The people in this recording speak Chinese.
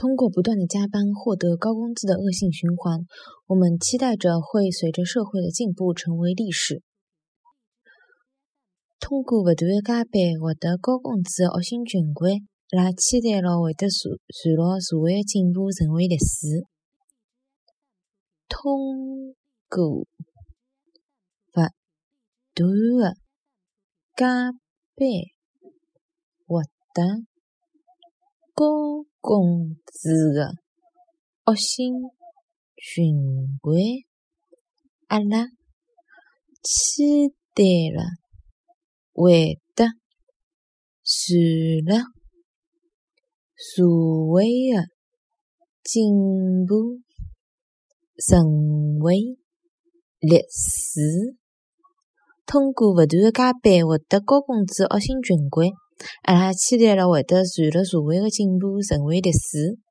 通过不断的加班获得高工资的恶性循环，我们期待着会随着社会的进步成为历史。通过不断的加班获得高工资的恶性循环，阿拉期待了会得传传牢社会的进步成为历史。通过不断的加班获得高工资的。恶性循环，阿拉期待了。会得随了。社会的进步。成为历史。通过不断的加班获得高工资的恶性循环，阿拉期待了会得随着社会的进步成为历史。